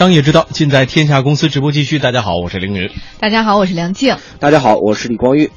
商业之道，尽在天下公司直播继续。大家好，我是凌云。大家好，我是梁静。大家好，我是李光玉。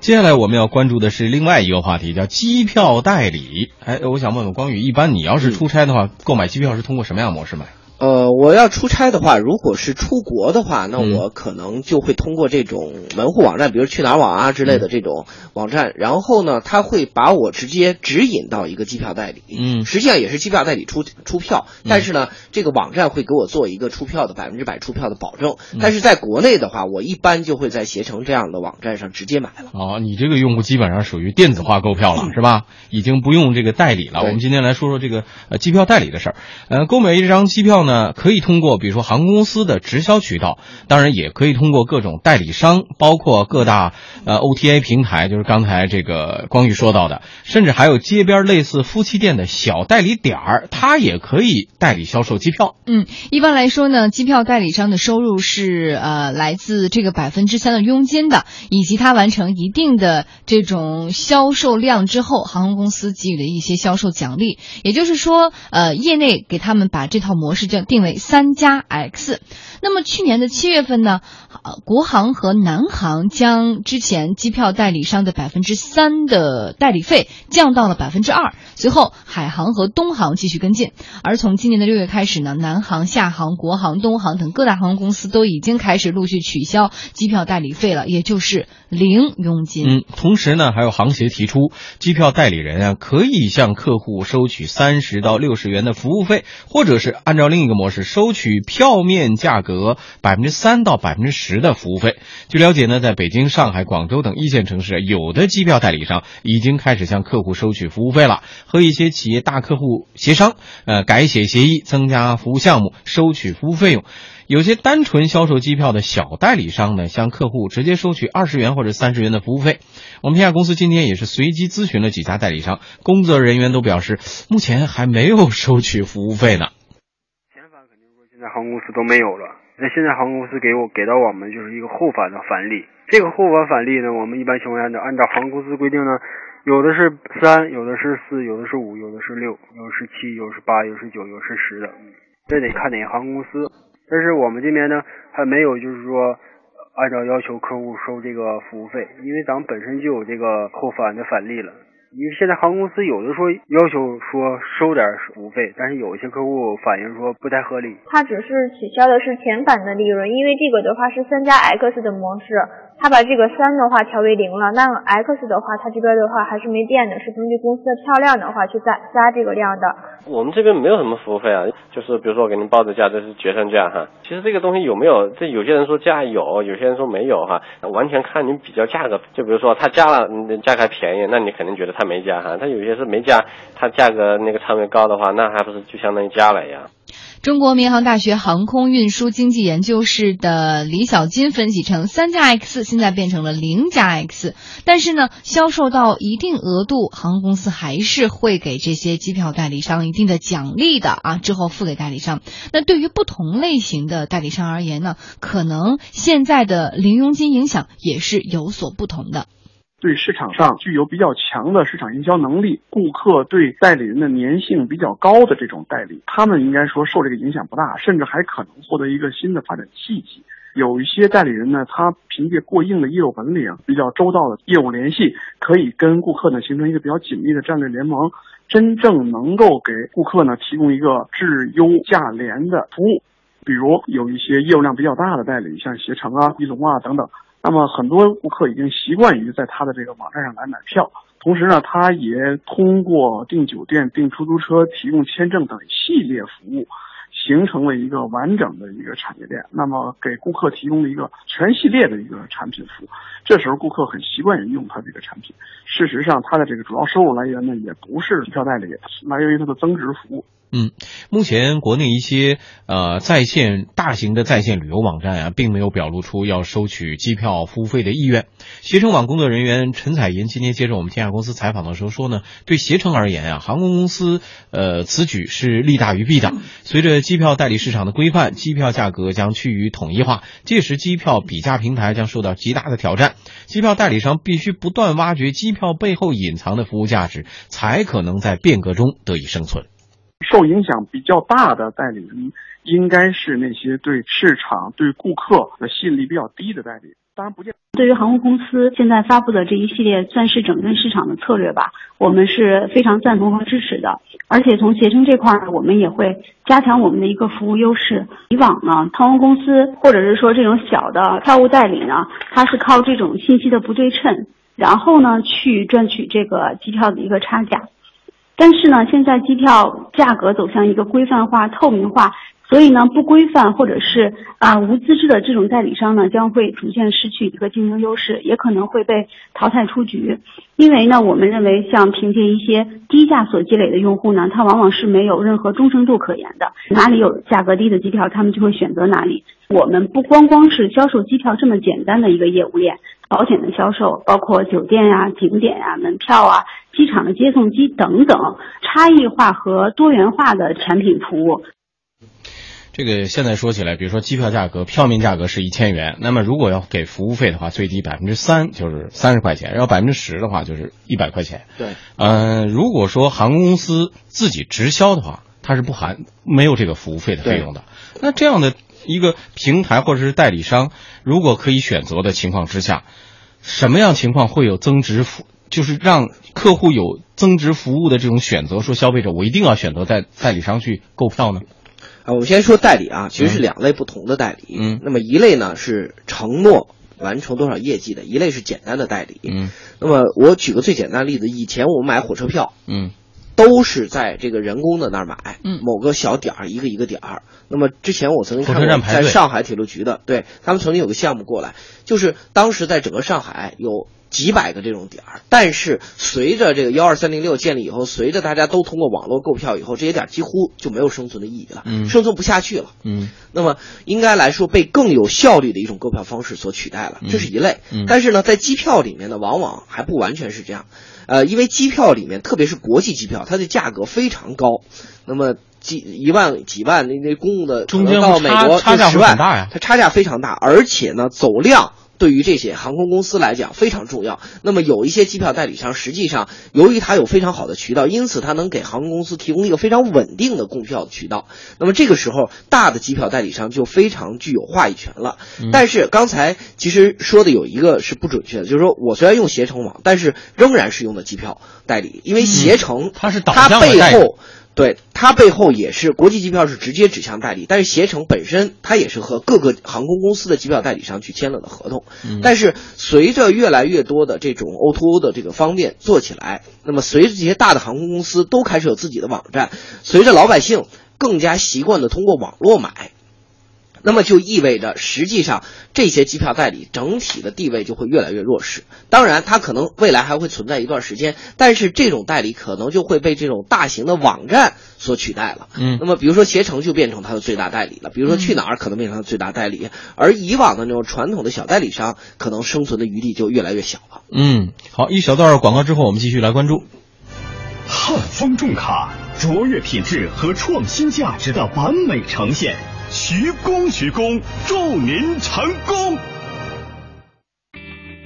接下来我们要关注的是另外一个话题，叫机票代理。哎，我想问问光宇，一般你要是出差的话，购买机票是通过什么样的模式买？呃，我要出差的话，如果是出国的话，那我可能就会通过这种门户网站，比如去哪儿网啊之类的这种网站，然后呢，他会把我直接指引到一个机票代理。嗯，实际上也是机票代理出出票，但是呢，这个网站会给我做一个出票的百分之百出票的保证。但是在国内的话，我一般就会在携程这样的网站上直接买了。哦，你这个用户基本上属于电子化购票了，是吧？已经不用这个代理了。我们今天来说说这个呃机票代理的事儿。呃，购买一张机票呢，可以通过。比如说航空公司的直销渠道，当然也可以通过各种代理商，包括各大呃 OTA 平台，就是刚才这个光宇说到的，甚至还有街边类似夫妻店的小代理点儿，它也可以代理销售机票。嗯，一般来说呢，机票代理商的收入是呃来自这个百分之三的佣金的，以及他完成一定的这种销售量之后，航空公司给予的一些销售奖励。也就是说，呃，业内给他们把这套模式叫定为三。加 X，那么去年的七月份呢，呃，国航和南航将之前机票代理商的百分之三的代理费降到了百分之二，随后海航和东航继续跟进，而从今年的六月开始呢，南航、厦航、国航、东航等各大航空公司都已经开始陆续取消机票代理费了，也就是零佣金。嗯，同时呢，还有航协提出，机票代理人啊可以向客户收取三十到六十元的服务费，或者是按照另一个模式收取。票面价格百分之三到百分之十的服务费。据了解呢，在北京、上海、广州等一线城市，有的机票代理商已经开始向客户收取服务费了，和一些企业大客户协商，呃，改写协议，增加服务项目，收取服务费用。有些单纯销售机票的小代理商呢，向客户直接收取二十元或者三十元的服务费。我们天下公司今天也是随机咨询了几家代理商，工作人员都表示，目前还没有收取服务费呢。现在航空公司都没有了。那现在航空公司给我给到我们就是一个后返的返利。这个后返返利呢，我们一般情况下呢，按照航空公司规定呢，有的是三，有的是四，有的是五，有的是六，有的是七，有的是八，有的是九，有的是十的。这得看哪个航空公司。但是我们这边呢，还没有就是说按照要求客户收这个服务费，因为咱们本身就有这个后返的返利了。因为现在航空公司有的说要求说收点服务费，但是有一些客户反映说不太合理。他只是取消的是前返的利润，因为这个的话是三加 X 的模式，他把这个三的话调为零了。那 X 的话，他这边的话还是没变的，是根据公司的票量的话去加加这个量的。我们这边没有什么服务费啊，就是比如说我给您报的价，这是决算价哈。其实这个东西有没有，这有些人说价有，有些人说没有哈，完全看你比较价格。就比如说他加了，价格便宜，那你肯定觉得他。没加哈，他有些是没加，他价格那个仓位高的话，那还不是就相当于加了一样？中国民航大学航空运输经济研究室的李小金分析称，三加 X 现在变成了零加 X，但是呢，销售到一定额度，航空公司还是会给这些机票代理商一定的奖励的啊，之后付给代理商。那对于不同类型的代理商而言呢，可能现在的零佣金影响也是有所不同的。对市场上具有比较强的市场营销能力，顾客对代理人的粘性比较高的这种代理，他们应该说受这个影响不大，甚至还可能获得一个新的发展契机。有一些代理人呢，他凭借过硬的业务本领、比较周到的业务联系，可以跟顾客呢形成一个比较紧密的战略联盟，真正能够给顾客呢提供一个质优价廉的服务。比如有一些业务量比较大的代理，像携程啊、一龙啊等等。那么很多顾客已经习惯于在他的这个网站上来买票，同时呢，他也通过订酒店、订出租车、提供签证等一系列服务，形成了一个完整的一个产业链。那么给顾客提供了一个全系列的一个产品服务，这时候顾客很习惯于用他这个产品。事实上，他的这个主要收入来源呢，也不是机票代理，来源于他的增值服务。嗯，目前国内一些呃在线大型的在线旅游网站啊，并没有表露出要收取机票服务费的意愿。携程网工作人员陈彩银今天接受我们天下公司采访的时候说呢，对携程而言啊，航空公司呃此举是利大于弊的。随着机票代理市场的规范，机票价格将趋于统一化，届时机票比价平台将受到极大的挑战。机票代理商必须不断挖掘机票背后隐藏的服务价值，才可能在变革中得以生存。受影响比较大的代理人，应该是那些对市场、对顾客的吸引力比较低的代理。当然不见。对于航空公司现在发布的这一系列算是整顿市场的策略吧，我们是非常赞同和支持的。而且从携程这块儿，我们也会加强我们的一个服务优势。以往呢，航空公司或者是说这种小的票务代理呢，它是靠这种信息的不对称，然后呢去赚取这个机票的一个差价。但是呢，现在机票价格走向一个规范化、透明化。所以呢，不规范或者是啊无资质的这种代理商呢，将会逐渐失去一个竞争优势，也可能会被淘汰出局。因为呢，我们认为像凭借一些低价所积累的用户呢，他往往是没有任何忠诚度可言的。哪里有价格低的机票，他们就会选择哪里。我们不光光是销售机票这么简单的一个业务链，保险的销售，包括酒店呀、景点呀、门票啊、机场的接送机等等，差异化和多元化的产品服务。这个现在说起来，比如说机票价格，票面价格是一千元，那么如果要给服务费的话，最低百分之三就是三十块钱，要百分之十的话就是一百块钱。对，嗯，如果说航空公司自己直销的话，它是不含没有这个服务费的费用的。那这样的一个平台或者是代理商，如果可以选择的情况之下，什么样情况会有增值服，就是让客户有增值服务的这种选择？说消费者我一定要选择代代理商去购票呢？啊，我们先说代理啊，其实是两类不同的代理。嗯，那么一类呢是承诺完成多少业绩的，一类是简单的代理。嗯，那么我举个最简单的例子，以前我们买火车票，嗯，都是在这个人工的那儿买，嗯，某个小点儿一个一个点儿。那么之前我曾经看过，在上海铁路局的，对他们曾经有个项目过来，就是当时在整个上海有。几百个这种点儿，但是随着这个幺二三零六建立以后，随着大家都通过网络购票以后，这些点儿几乎就没有生存的意义了，嗯生存不下去了。嗯那么应该来说被更有效率的一种购票方式所取代了，这是一类。嗯但是呢，在机票里面呢，往往还不完全是这样，呃，因为机票里面，特别是国际机票，它的价格非常高，那么几一万几万那那公务的，中间到美国差差价十万它差价非常大，而且呢，走量。对于这些航空公司来讲非常重要。那么有一些机票代理商，实际上由于它有非常好的渠道，因此它能给航空公司提供一个非常稳定的供票的渠道。那么这个时候，大的机票代理商就非常具有话语权了。嗯但是刚才其实说的有一个是不准确的，就是说我虽然用携程网，但是仍然是用的机票代理，因为携程、它是导它背后。对它背后也是国际机票是直接指向代理，但是携程本身它也是和各个航空公司的机票代理商去签了的合同。嗯但是随着越来越多的这种 O2O 的这个方便做起来，那么随着这些大的航空公司都开始有自己的网站，随着老百姓更加习惯的通过网络买。那么就意味着，实际上这些机票代理整体的地位就会越来越弱势。当然，它可能未来还会存在一段时间，但是这种代理可能就会被这种大型的网站所取代了。嗯那么比如说携程就变成它的最大代理了，比如说去哪儿可能变成它的最大代理，而以往的那种传统的小代理商，可能生存的余地就越来越小了。嗯，好，一小段广告之后，我们继续来关注。汉方重卡，卓越品质和创新价值的完美呈现。徐工，徐工，祝您成功。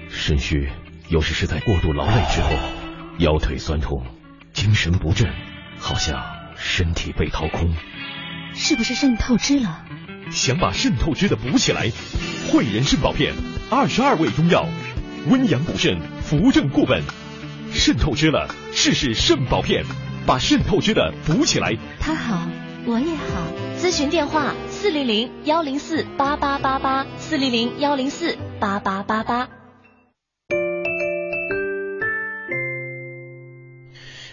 肾虚有时是在过度劳累之后，腰腿酸痛，精神不振，好像身体被掏空。是不是肾透支了？想把肾透支的补起来，汇仁肾宝片，二十二味中药，温阳补肾，扶正固本。肾透支了，试试肾宝片，把肾透支的补起来。他好，我也好。咨询电话：四零零幺零四八八八八，四零零幺零四八八八八。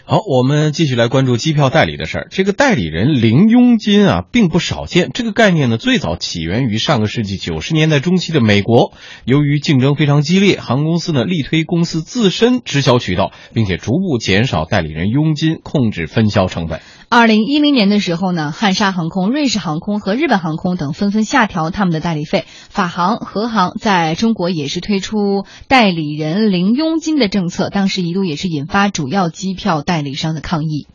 好，我们继续来关注机票代理的事儿。这个代理人零佣金啊，并不少见。这个概念呢，最早起源于上个世纪九十年代中期的美国。由于竞争非常激烈，航空公司呢力推公司自身直销渠道，并且逐步减少代理人佣金，控制分销成本。二零一零年的时候呢，汉莎航空、瑞士航空和日本航空等纷纷下调他们的代理费。法航、和航在中国也是推出代理人零佣金的政策，当时一度也是引发主要机票代理商的抗议。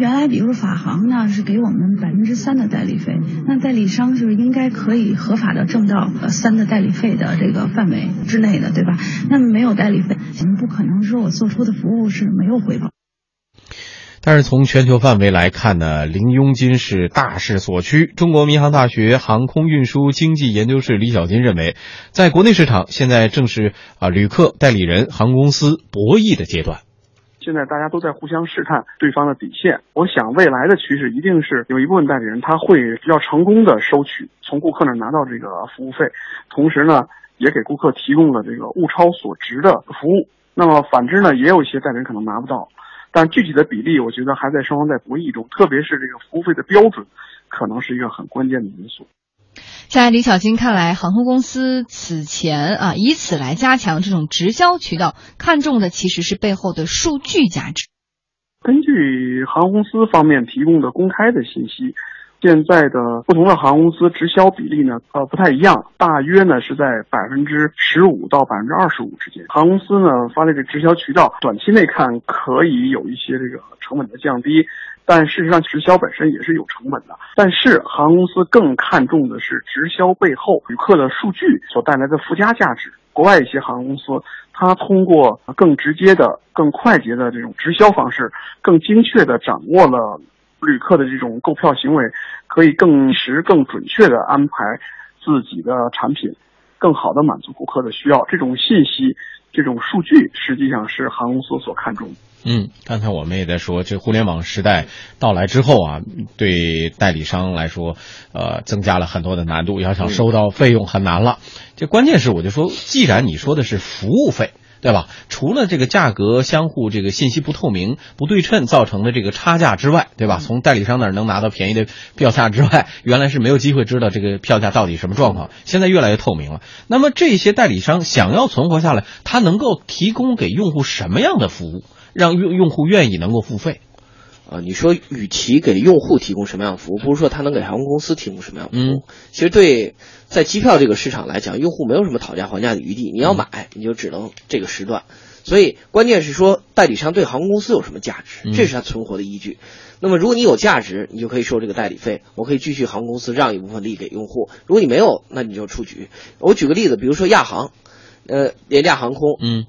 原来，比如说法航呢是给我们百分之三的代理费，那代理商是应该可以合法的挣到呃三的代理费的这个范围之内的，对吧？那么没有代理费，我们不可能说我做出的服务是没有回报。但是从全球范围来看呢，零佣金是大势所趋。中国民航大学航空运输经济研究室李小金认为，在国内市场现在正是啊旅客、代理人、航空公司博弈的阶段。现在大家都在互相试探对方的底线。我想未来的趋势一定是有一部分代理人他会比较成功的收取从顾客那拿到这个服务费，同时呢也给顾客提供了这个物超所值的服务。那么反之呢，也有一些代理人可能拿不到。但具体的比例，我觉得还在双方在博弈中，特别是这个服务费的标准，可能是一个很关键的因素。在李小金看来，航空公司此前啊以此来加强这种直销渠道，看重的其实是背后的数据价值。根据航空公司方面提供的公开的信息。现在的不同的航空公司直销比例呢，呃，不太一样，大约呢是在百分之十五到百分之二十五之间。航空公司呢发这直销渠道，短期内看可以有一些这个成本的降低，但事实上直销本身也是有成本的。但是航空公司更看重的是直销背后旅客的数据所带来的附加价值。国外一些航空公司，它通过更直接的、更快捷的这种直销方式，更精确的掌握了。旅客的这种购票行为，可以更实、更准确的安排自己的产品，更好的满足顾客的需要。这种信息、这种数据，实际上是航空公司所看重的。嗯，刚才我们也在说，这互联网时代到来之后啊，对代理商来说，呃，增加了很多的难度，要想收到费用很难了。这关键是，我就说，既然你说的是服务费。对吧？除了这个价格相互这个信息不透明、不对称造成的这个差价之外，对吧？从代理商那儿能拿到便宜的票价之外，原来是没有机会知道这个票价到底什么状况。现在越来越透明了。那么这些代理商想要存活下来，他能够提供给用户什么样的服务，让用用户愿意能够付费？啊，你说与其给用户提供什么样的服务，不如说他能给航空公司提供什么样的服务。其实对在机票这个市场来讲，用户没有什么讨价还价的余地。你要买，你就只能这个时段。所以关键是说代理商对航空公司有什么价值，这是他存活的依据。那么如果你有价值，你就可以收这个代理费，我可以继续航空公司让一部分利给用户。如果你没有，那你就出局。我举个例子，比如说亚航，呃，廉价航空，嗯。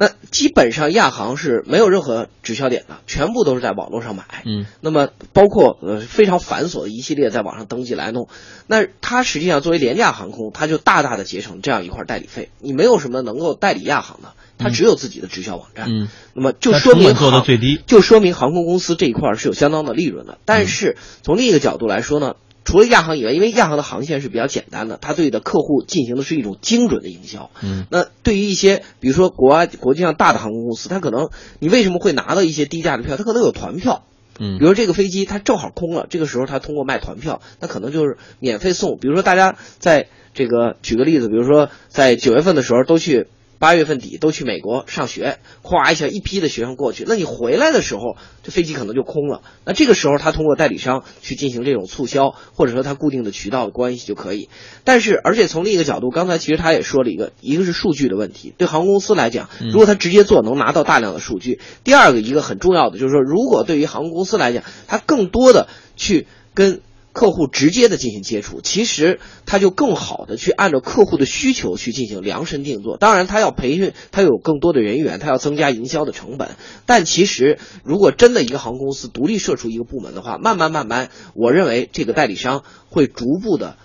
那基本上亚航是没有任何直销点的，全部都是在网络上买。嗯，那么包括呃非常繁琐的一系列在网上登记来弄，那它实际上作为廉价航空，它就大大的节省这样一块代理费。你没有什么能够代理亚航的，它只有自己的直销网站。嗯，那么就说明做的最低，就说明航空公司这一块是有相当的利润的。但是从另一个角度来说呢？除了亚航以外，因为亚航的航线是比较简单的，它对的客户进行的是一种精准的营销。嗯，那对于一些比如说国外国际上大的航空公司，它可能你为什么会拿到一些低价的票？它可能有团票。嗯，比如这个飞机它正好空了，这个时候它通过卖团票，那可能就是免费送。比如说大家在这个举个例子，比如说在九月份的时候都去。八月份底都去美国上学，咵一下一批的学生过去，那你回来的时候，这飞机可能就空了。那这个时候他通过代理商去进行这种促销，或者说他固定的渠道的关系就可以。但是，而且从另一个角度，刚才其实他也说了一个，一个是数据的问题，对航空公司来讲，如果他直接做能拿到大量的数据。第二个一个很重要的就是说，如果对于航空公司来讲，他更多的去跟。客户直接的进行接触，其实他就更好的去按照客户的需求去进行量身定做。当然，他要培训，他有更多的人员，他要增加营销的成本。但其实，如果真的一个航空公司独立设出一个部门的话，慢慢慢慢，我认为这个代理商会逐步的，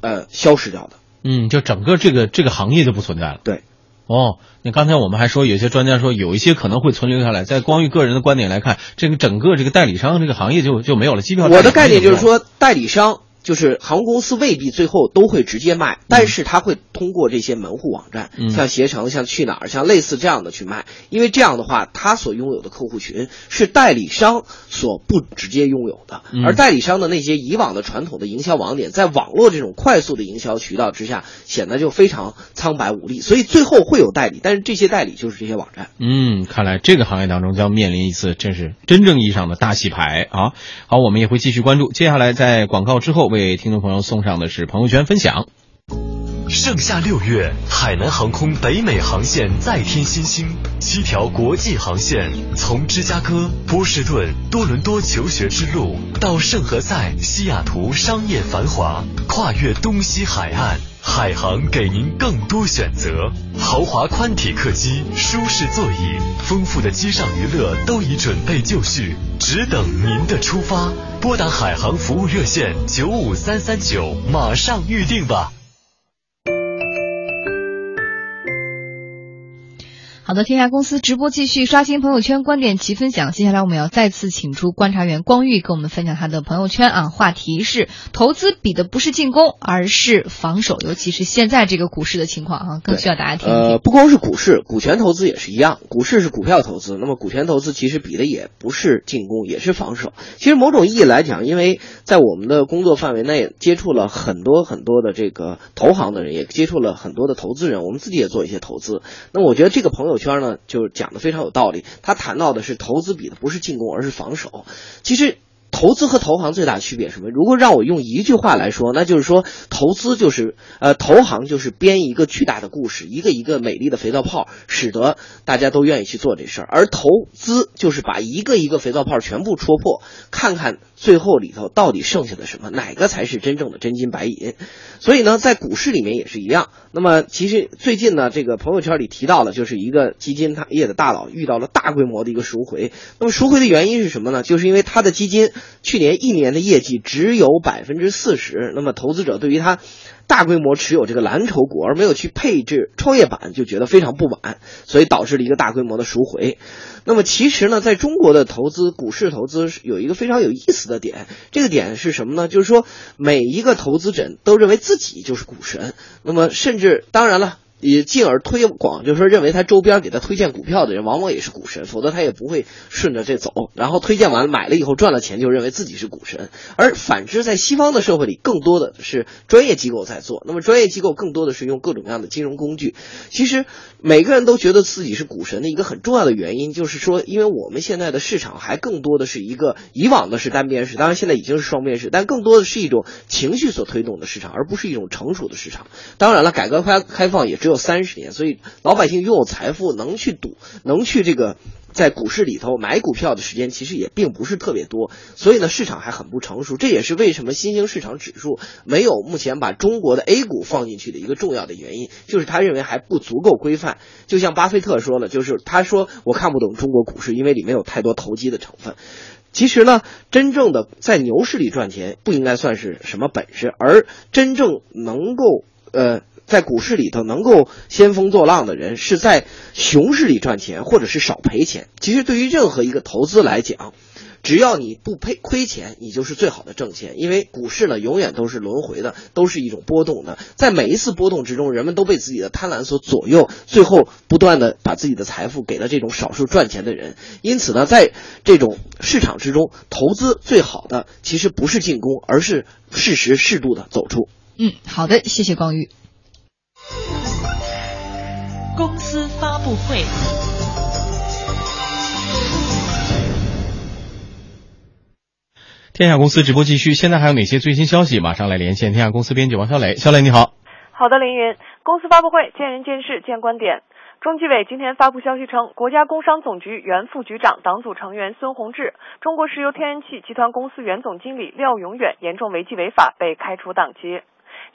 呃，消失掉的。嗯，就整个这个这个行业就不存在了。对。哦，那刚才我们还说，有些专家说有一些可能会存留下来。在光裕个人的观点来看，这个整个这个代理商这个行业就就没有了。机票我的概念就是说，代理商。就是航空公司未必最后都会直接卖，但是他会通过这些门户网站，像携程、像去哪儿、像类似这样的去卖，因为这样的话，他所拥有的客户群是代理商所不直接拥有的，而代理商的那些以往的传统的营销网点，在网络这种快速的营销渠道之下，显得就非常苍白无力，所以最后会有代理，但是这些代理就是这些网站。嗯，看来这个行业当中将面临一次真是真正意义上的大洗牌啊！好，我们也会继续关注，接下来在广告之后。为听众朋友送上的是朋友圈分享。盛夏六月，海南航空北美航线再添新星，七条国际航线，从芝加哥、波士顿、多伦多求学之路，到圣何塞、西雅图商业繁华，跨越东西海岸，海航给您更多选择。豪华宽体客机，舒适座椅，丰富的机上娱乐都已准备就绪，只等您的出发。拨打海航服务热线九五三三九，马上预定吧。好的，天下公司直播继续刷新朋友圈观点齐分享。接下来我们要再次请出观察员光玉，跟我们分享他的朋友圈啊。话题是投资比的不是进攻，而是防守，尤其是现在这个股市的情况啊，更需要大家听一听。呃，不光是股市，股权投资也是一样。股市是股票投资，那么股权投资其实比的也不是进攻，也是防守。其实某种意义来讲，因为在我们的工作范围内接触了很多很多的这个投行的人，也接触了很多的投资人，我们自己也做一些投资。那我觉得这个朋友。圈呢，就讲的非常有道理。他谈到的是投资比的不是进攻，而是防守。其实。投资和投行最大的区别是什么？如果让我用一句话来说，那就是说，投资就是呃，投行就是编一个巨大的故事，一个一个美丽的肥皂泡，使得大家都愿意去做这事儿；而投资就是把一个一个肥皂泡全部戳破，看看最后里头到底剩下的什么，哪个才是真正的真金白银。所以呢，在股市里面也是一样。那么，其实最近呢，这个朋友圈里提到了，就是一个基金业的大佬遇到了大规模的一个赎回。那么赎回的原因是什么呢？就是因为他的基金。去年一年的业绩只有百分之四十，那么投资者对于他大规模持有这个蓝筹股而没有去配置创业板，就觉得非常不满，所以导致了一个大规模的赎回。那么其实呢，在中国的投资股市投资有一个非常有意思的点，这个点是什么呢？就是说每一个投资者都认为自己就是股神，那么甚至当然了。也进而推广，就是说认为他周边给他推荐股票的人，往往也是股神，否则他也不会顺着这走。然后推荐完买了以后赚了钱，就认为自己是股神。而反之，在西方的社会里，更多的是专业机构在做。那么专业机构更多的是用各种各样的金融工具。其实每个人都觉得自己是股神的一个很重要的原因，就是说，因为我们现在的市场还更多的是一个以往的是单边式，当然现在已经是双边式，但更多的是一种情绪所推动的市场，而不是一种成熟的市场。当然了，改革开开放也。只有三十年，所以老百姓拥有财富，能去赌，能去这个在股市里头买股票的时间，其实也并不是特别多。所以呢，市场还很不成熟，这也是为什么新兴市场指数没有目前把中国的 A 股放进去的一个重要的原因，就是他认为还不足够规范。就像巴菲特说了，就是他说我看不懂中国股市，因为里面有太多投机的成分。其实呢，真正的在牛市里赚钱，不应该算是什么本事，而真正能够呃。在股市里头能够兴风作浪的人，是在熊市里赚钱，或者是少赔钱。其实对于任何一个投资来讲，只要你不赔亏钱，你就是最好的挣钱。因为股市呢，永远都是轮回的，都是一种波动的。在每一次波动之中，人们都被自己的贪婪所左右，最后不断的把自己的财富给了这种少数赚钱的人。因此呢，在这种市场之中，投资最好的其实不是进攻，而是适时适度的走出。嗯，好的，谢谢光宇。公司发布会。天下公司直播继续，现在还有哪些最新消息？马上来连线天下公司编辑王小磊。小磊你好。好的，凌云。公司发布会，见人见事见观点。中纪委今天发布消息称，国家工商总局原副局长、党组成员孙宏志，中国石油天然气集团公司原总经理廖永远严重违纪违法，被开除党籍。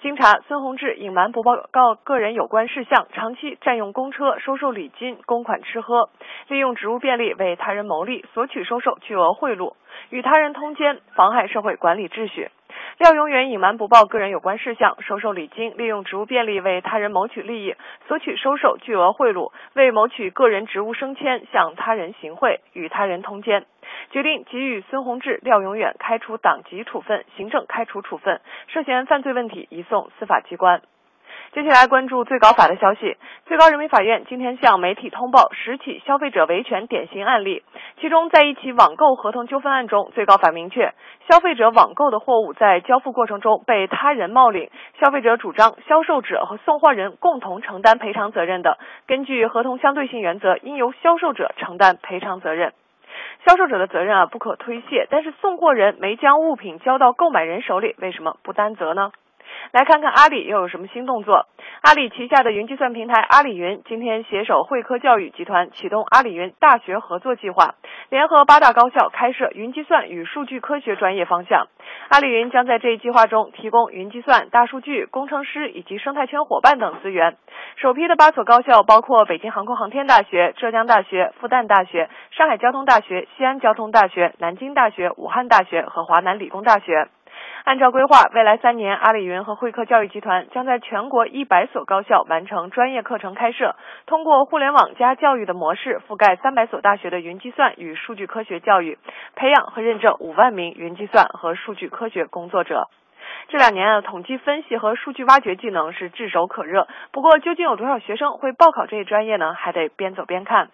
经查，孙宏志隐瞒不报告个人有关事项，长期占用公车、收受礼金、公款吃喝，利用职务便利为他人谋利，索取、收受巨额贿赂，与他人通奸，妨害社会管理秩序。廖永远隐瞒不报个人有关事项，收受礼金，利用职务便利为他人谋取利益，索取、收受巨额贿赂，为谋取个人职务升迁向他人行贿，与他人通奸，决定给予孙宏志、廖永远开除党籍处分、行政开除处分，涉嫌犯罪问题移送司法机关。接下来关注最高法的消息。最高人民法院今天向媒体通报十起消费者维权典型案例，其中在一起网购合同纠纷案中，最高法明确，消费者网购的货物在交付过程中被他人冒领，消费者主张销售者和送货人共同承担赔偿责任的，根据合同相对性原则，应由销售者承担赔偿责任。销售者的责任啊不可推卸，但是送货人没将物品交到购买人手里，为什么不担责呢？来看看阿里又有什么新动作。阿里旗下的云计算平台阿里云今天携手汇科教育集团启动阿里云大学合作计划，联合八大高校开设云计算与数据科学专业方向。阿里云将在这一计划中提供云计算、大数据、工程师以及生态圈伙伴等资源。首批的八所高校包括北京航空航天大学、浙江大学、复旦大学、上海交通大学、西安交通大学、南京大学、武汉大学和华南理工大学。按照规划，未来三年，阿里云和汇科教育集团将在全国一百所高校完成专业课程开设，通过互联网加教育的模式，覆盖三百所大学的云计算与数据科学教育，培养和认证五万名云计算和数据科学工作者。这两年啊，统计分析和数据挖掘技能是炙手可热。不过，究竟有多少学生会报考这一专业呢？还得边走边看。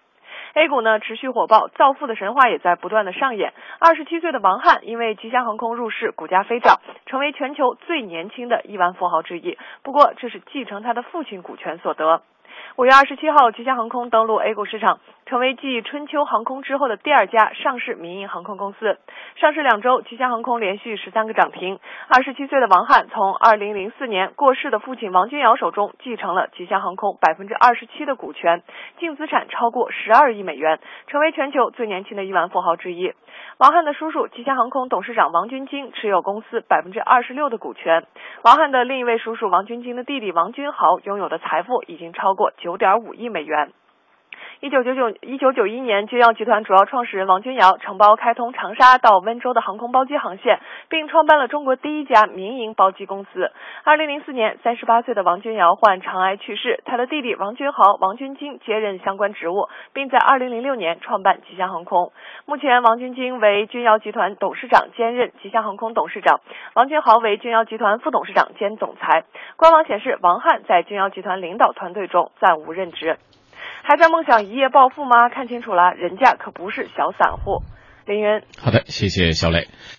A 股呢持续火爆，造富的神话也在不断的上演。二十七岁的王翰因为吉祥航空入市，股价飞涨，成为全球最年轻的亿万富豪之一。不过，这是继承他的父亲股权所得。五月二十七号，吉祥航空登陆 A 股市场，成为继春秋航空之后的第二家上市民营航空公司。上市两周，吉祥航空连续十三个涨停。二十七岁的王翰从二零零四年过世的父亲王军尧手中继承了吉祥航空百分之二十七的股权，净资产超过十二亿美元，成为全球最年轻的亿万富豪之一。王翰的叔叔吉祥航空董事长王军金持有公司百分之二十六的股权。王翰的另一位叔叔王军金的弟弟王军豪拥有的财富已经超过九点五亿美元。一九九九一九九一年，军药集团主要创始人王军尧承包开通长沙到温州的航空包机航线，并创办了中国第一家民营包机公司。二零零四年，三十八岁的王军尧患肠癌去世，他的弟弟王军豪、王军金接任相关职务，并在二零零六年创办吉祥航空。目前，王军金为军药集团董事长兼任吉祥航空董事长，王军豪为军药集团副董事长兼总裁。官网显示，王翰在军药集团领导团队中暂无任职。还在梦想一夜暴富吗？看清楚了，人家可不是小散户。林云，好的，谢谢小磊。